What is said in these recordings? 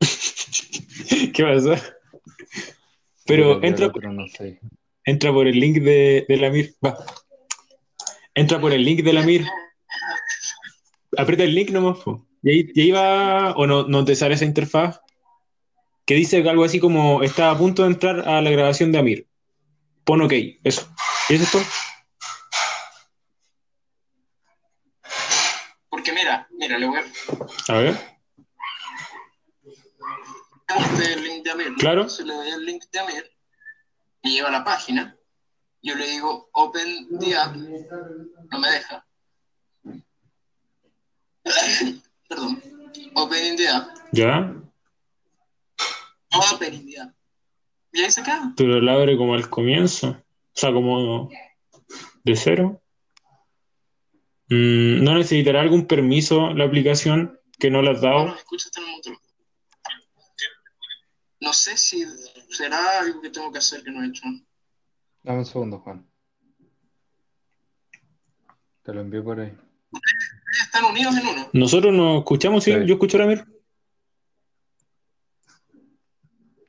¿Qué pasa? Pero entra, entra por el link de, de la MIR. Va. Entra por el link de la MIR. Aprieta el link nomás. Y ahí, y ahí va. ¿O no, no te sale esa interfaz? Que dice algo así como: está a punto de entrar a la grabación de Amir. Pon OK. Eso. ¿Y eso es todo? Porque mira, mira, le voy a. A ver. Este el link de Amir. ¿no? Claro. Entonces le doy el link de Amir y lleva a la página. Yo le digo Open the app. No me deja. Perdón. Open the app. ¿Ya? Open the app. Y ahí se queda. Pero lo abre como al comienzo. O sea, como de cero. Mm, ¿No necesitará algún permiso la aplicación que no le has No, dado? no, escucha este momento. No sé si será algo que tengo que hacer que no he hecho. Dame un segundo, Juan. Te lo envío por ahí. Están unidos en uno. Nosotros nos escuchamos, ¿sí? Yo escucho a Amir.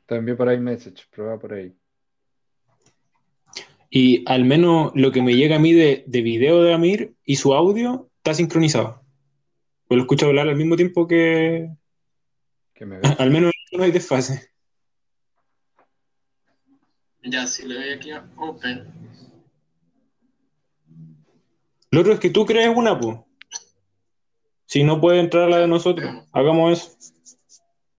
Te envío por ahí message, prueba por ahí. Y al menos lo que me llega a mí de, de video de Amir y su audio está sincronizado. Pues lo escucho hablar al mismo tiempo que. Que me. Al menos no hay desfase. Ya, si le doy aquí a Open. Lo otro es que tú crees una, pues. Si no puede entrar la de nosotros, hagamos eso.